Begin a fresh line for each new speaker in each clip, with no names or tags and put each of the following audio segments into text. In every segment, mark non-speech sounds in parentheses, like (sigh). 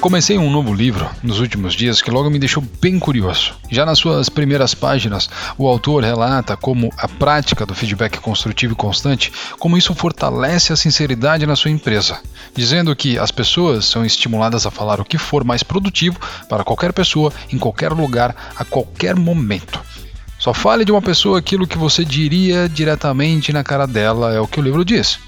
Eu comecei um novo livro nos últimos dias que logo me deixou bem curioso. Já nas suas primeiras páginas, o autor relata como a prática do feedback construtivo e constante, como isso fortalece a sinceridade na sua empresa, dizendo que as pessoas são estimuladas a falar o que for mais produtivo para qualquer pessoa, em qualquer lugar, a qualquer momento. Só fale de uma pessoa aquilo que você diria diretamente na cara dela, é o que o livro diz.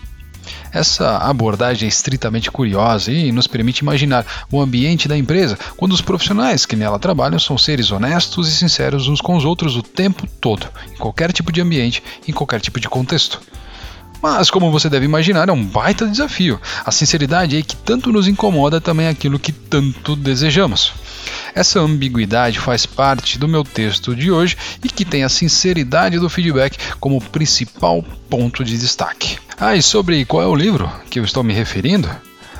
Essa abordagem é estritamente curiosa e nos permite imaginar o ambiente da empresa quando os profissionais que nela trabalham são seres honestos e sinceros uns com os outros o tempo todo, em qualquer tipo de ambiente, em qualquer tipo de contexto. Mas, como você deve imaginar, é um baita desafio. A sinceridade é que tanto nos incomoda também é aquilo que tanto desejamos. Essa ambiguidade faz parte do meu texto de hoje e que tem a sinceridade do feedback como principal ponto de destaque. Ah, e sobre qual é o livro que eu estou me referindo?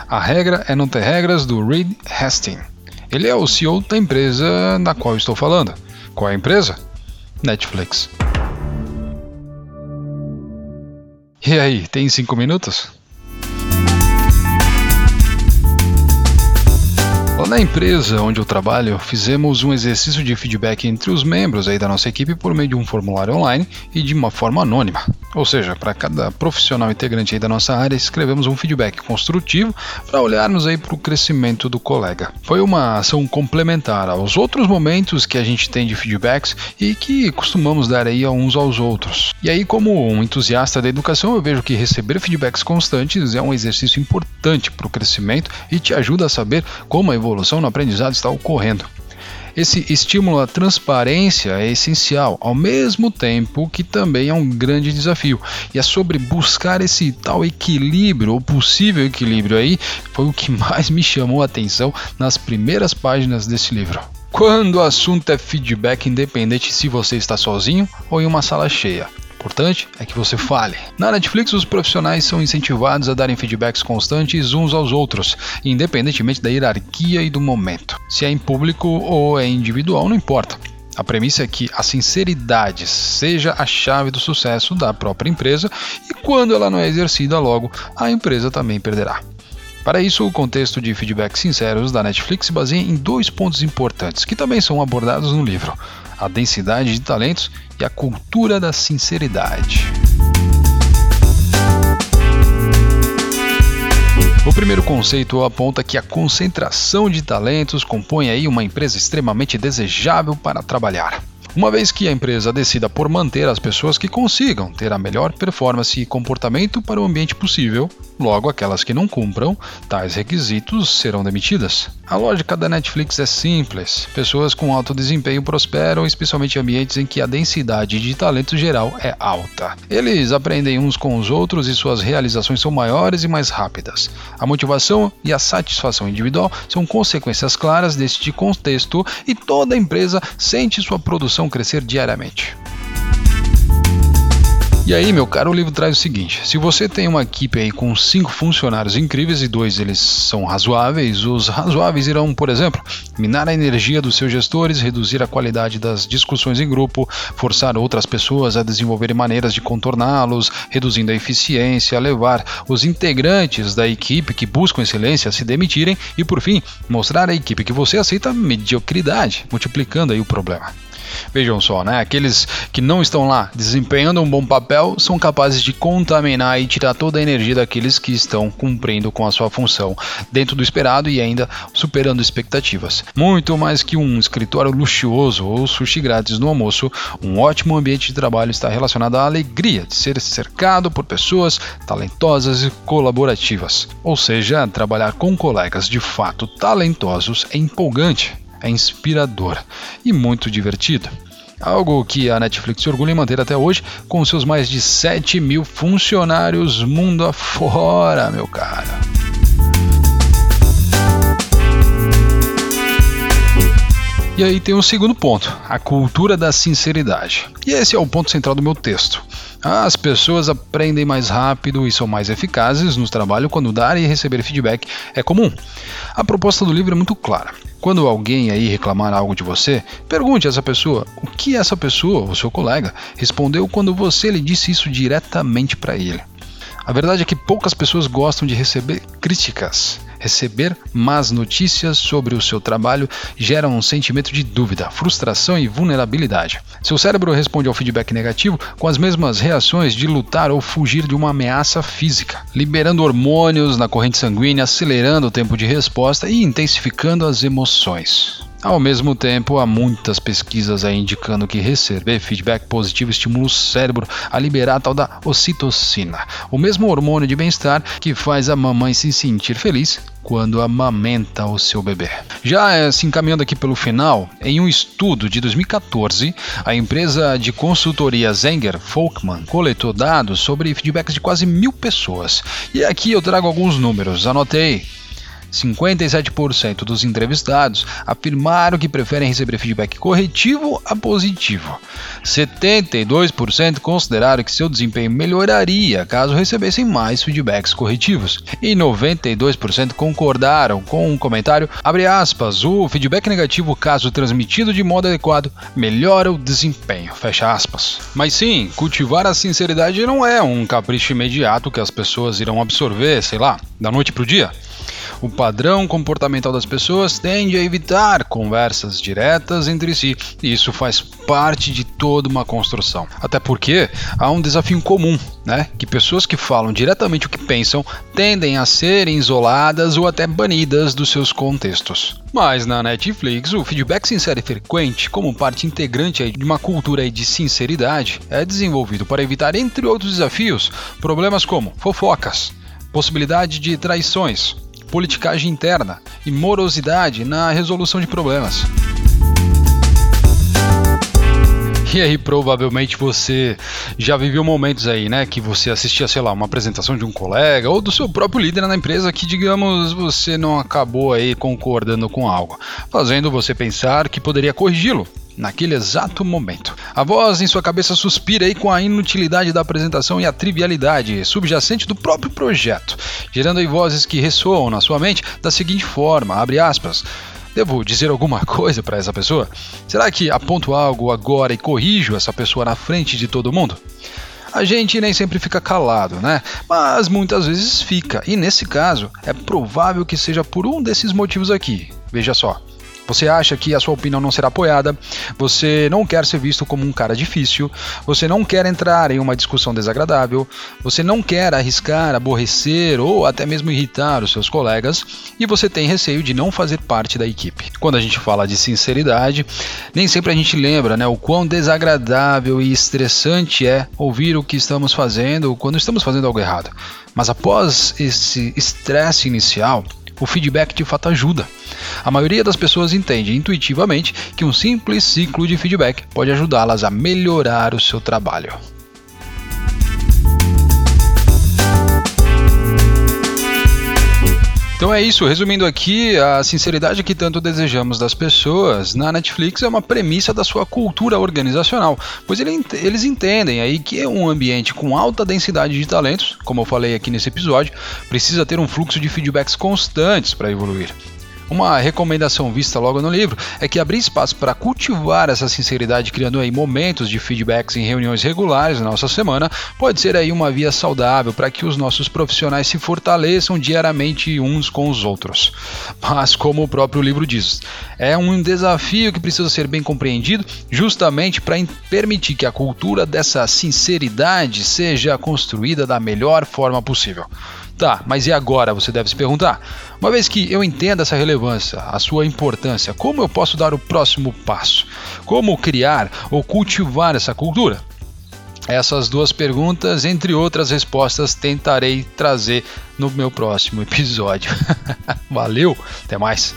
A regra é não ter regras do Reed Hastings. Ele é o CEO da empresa da qual estou falando. Qual é a empresa? Netflix. E aí, tem cinco minutos? Na empresa onde eu trabalho, fizemos um exercício de feedback entre os membros aí da nossa equipe por meio de um formulário online e de uma forma anônima. Ou seja, para cada profissional integrante aí da nossa área, escrevemos um feedback construtivo para olharmos aí para o crescimento do colega. Foi uma ação complementar aos outros momentos que a gente tem de feedbacks e que costumamos dar aí a uns aos outros. E aí, como um entusiasta da educação, eu vejo que receber feedbacks constantes é um exercício importante para o crescimento e te ajuda a saber como a evolução no aprendizado está ocorrendo. Esse estímulo à transparência é essencial, ao mesmo tempo que também é um grande desafio. E é sobre buscar esse tal equilíbrio, ou possível equilíbrio aí, foi o que (laughs) mais me chamou a atenção nas primeiras páginas desse livro. Quando o assunto é feedback, independente se você está sozinho ou em uma sala cheia importante é que você fale. Na Netflix, os profissionais são incentivados a darem feedbacks constantes uns aos outros, independentemente da hierarquia e do momento. Se é em público ou é individual, não importa. A premissa é que a sinceridade seja a chave do sucesso da própria empresa e quando ela não é exercida logo, a empresa também perderá. Para isso, o contexto de feedbacks sinceros da Netflix se baseia em dois pontos importantes que também são abordados no livro: a densidade de talentos e a cultura da sinceridade. O primeiro conceito aponta que a concentração de talentos compõe aí uma empresa extremamente desejável para trabalhar uma vez que a empresa decida por manter as pessoas que consigam ter a melhor performance e comportamento para o ambiente possível, logo aquelas que não cumpram tais requisitos serão demitidas. A lógica da Netflix é simples: pessoas com alto desempenho prosperam, especialmente em ambientes em que a densidade de talento geral é alta. Eles aprendem uns com os outros e suas realizações são maiores e mais rápidas. A motivação e a satisfação individual são consequências claras deste contexto e toda empresa sente sua produção crescer diariamente. E aí, meu caro, o livro traz o seguinte: se você tem uma equipe aí com cinco funcionários incríveis e dois eles são razoáveis, os razoáveis irão, por exemplo, minar a energia dos seus gestores, reduzir a qualidade das discussões em grupo, forçar outras pessoas a desenvolverem maneiras de contorná-los, reduzindo a eficiência, levar os integrantes da equipe que buscam excelência a se demitirem e, por fim, mostrar à equipe que você aceita mediocridade, multiplicando aí o problema. Vejam só, né? Aqueles que não estão lá desempenhando um bom papel são capazes de contaminar e tirar toda a energia daqueles que estão cumprindo com a sua função dentro do esperado e ainda superando expectativas. Muito mais que um escritório luxuoso ou sushi grátis no almoço, um ótimo ambiente de trabalho está relacionado à alegria de ser cercado por pessoas talentosas e colaborativas. Ou seja, trabalhar com colegas de fato talentosos é empolgante é inspirador e muito divertido. Algo que a Netflix se orgulha em manter até hoje, com seus mais de 7 mil funcionários mundo afora, meu cara. E aí tem um segundo ponto, a cultura da sinceridade. E esse é o ponto central do meu texto. As pessoas aprendem mais rápido e são mais eficazes no trabalho quando dar e receber feedback é comum. A proposta do livro é muito clara. Quando alguém aí reclamar algo de você, pergunte a essa pessoa o que essa pessoa, o seu colega, respondeu quando você lhe disse isso diretamente para ele. A verdade é que poucas pessoas gostam de receber críticas. Receber más notícias sobre o seu trabalho gera um sentimento de dúvida, frustração e vulnerabilidade. Seu cérebro responde ao feedback negativo com as mesmas reações de lutar ou fugir de uma ameaça física, liberando hormônios na corrente sanguínea, acelerando o tempo de resposta e intensificando as emoções. Ao mesmo tempo, há muitas pesquisas aí indicando que receber feedback positivo estimula o cérebro a liberar a tal da ocitocina, o mesmo hormônio de bem-estar que faz a mamãe se sentir feliz quando amamenta o seu bebê. Já se assim, encaminhando aqui pelo final, em um estudo de 2014, a empresa de consultoria Zenger Folkman coletou dados sobre feedbacks de quase mil pessoas. E aqui eu trago alguns números, anotei. 57% dos entrevistados afirmaram que preferem receber feedback corretivo a positivo. 72% consideraram que seu desempenho melhoraria caso recebessem mais feedbacks corretivos. E 92% concordaram com um comentário, aspas, o feedback negativo caso transmitido de modo adequado melhora o desempenho. Mas sim, cultivar a sinceridade não é um capricho imediato que as pessoas irão absorver, sei lá, da noite para o dia. O padrão comportamental das pessoas tende a evitar conversas diretas entre si, e isso faz parte de toda uma construção. Até porque há um desafio comum, né? Que pessoas que falam diretamente o que pensam tendem a serem isoladas ou até banidas dos seus contextos. Mas na Netflix, o feedback sincero e frequente, como parte integrante de uma cultura de sinceridade, é desenvolvido para evitar, entre outros desafios, problemas como fofocas, possibilidade de traições, politicagem interna e morosidade na resolução de problemas. E aí, provavelmente você já viveu momentos aí, né, que você assistia, sei lá, uma apresentação de um colega ou do seu próprio líder na empresa que, digamos, você não acabou aí concordando com algo, fazendo você pensar que poderia corrigi-lo naquele exato momento. A voz em sua cabeça suspira aí com a inutilidade da apresentação e a trivialidade subjacente do próprio projeto, gerando aí vozes que ressoam na sua mente da seguinte forma, abre aspas, Devo dizer alguma (laughs) coisa para essa pessoa? Será que aponto algo agora e corrijo essa pessoa na frente de todo mundo? A gente nem sempre fica calado, né? Mas muitas vezes fica, e nesse caso é provável que seja por um desses motivos aqui. Veja só. Você acha que a sua opinião não será apoiada, você não quer ser visto como um cara difícil, você não quer entrar em uma discussão desagradável, você não quer arriscar, aborrecer ou até mesmo irritar os seus colegas e você tem receio de não fazer parte da equipe. Quando a gente fala de sinceridade, nem sempre a gente lembra né, o quão desagradável e estressante é ouvir o que estamos fazendo quando estamos fazendo algo errado. Mas após esse estresse inicial, o feedback de fato ajuda. A maioria das pessoas entende intuitivamente que um simples ciclo de feedback pode ajudá-las a melhorar o seu trabalho. Então é isso, resumindo aqui, a sinceridade que tanto desejamos das pessoas na Netflix é uma premissa da sua cultura organizacional, pois eles entendem aí que um ambiente com alta densidade de talentos, como eu falei aqui nesse episódio, precisa ter um fluxo de feedbacks constantes para evoluir. Uma recomendação vista logo no livro é que abrir espaço para cultivar essa sinceridade, criando aí momentos de feedbacks em reuniões regulares na nossa semana, pode ser aí uma via saudável para que os nossos profissionais se fortaleçam diariamente uns com os outros. Mas como o próprio livro diz, é um desafio que precisa ser bem compreendido, justamente para permitir que a cultura dessa sinceridade seja construída da melhor forma possível. Tá, mas e agora? Você deve se perguntar. Uma vez que eu entendo essa relevância, a sua importância, como eu posso dar o próximo passo? Como criar ou cultivar essa cultura? Essas duas perguntas, entre outras respostas, tentarei trazer no meu próximo episódio. (laughs) Valeu, até mais!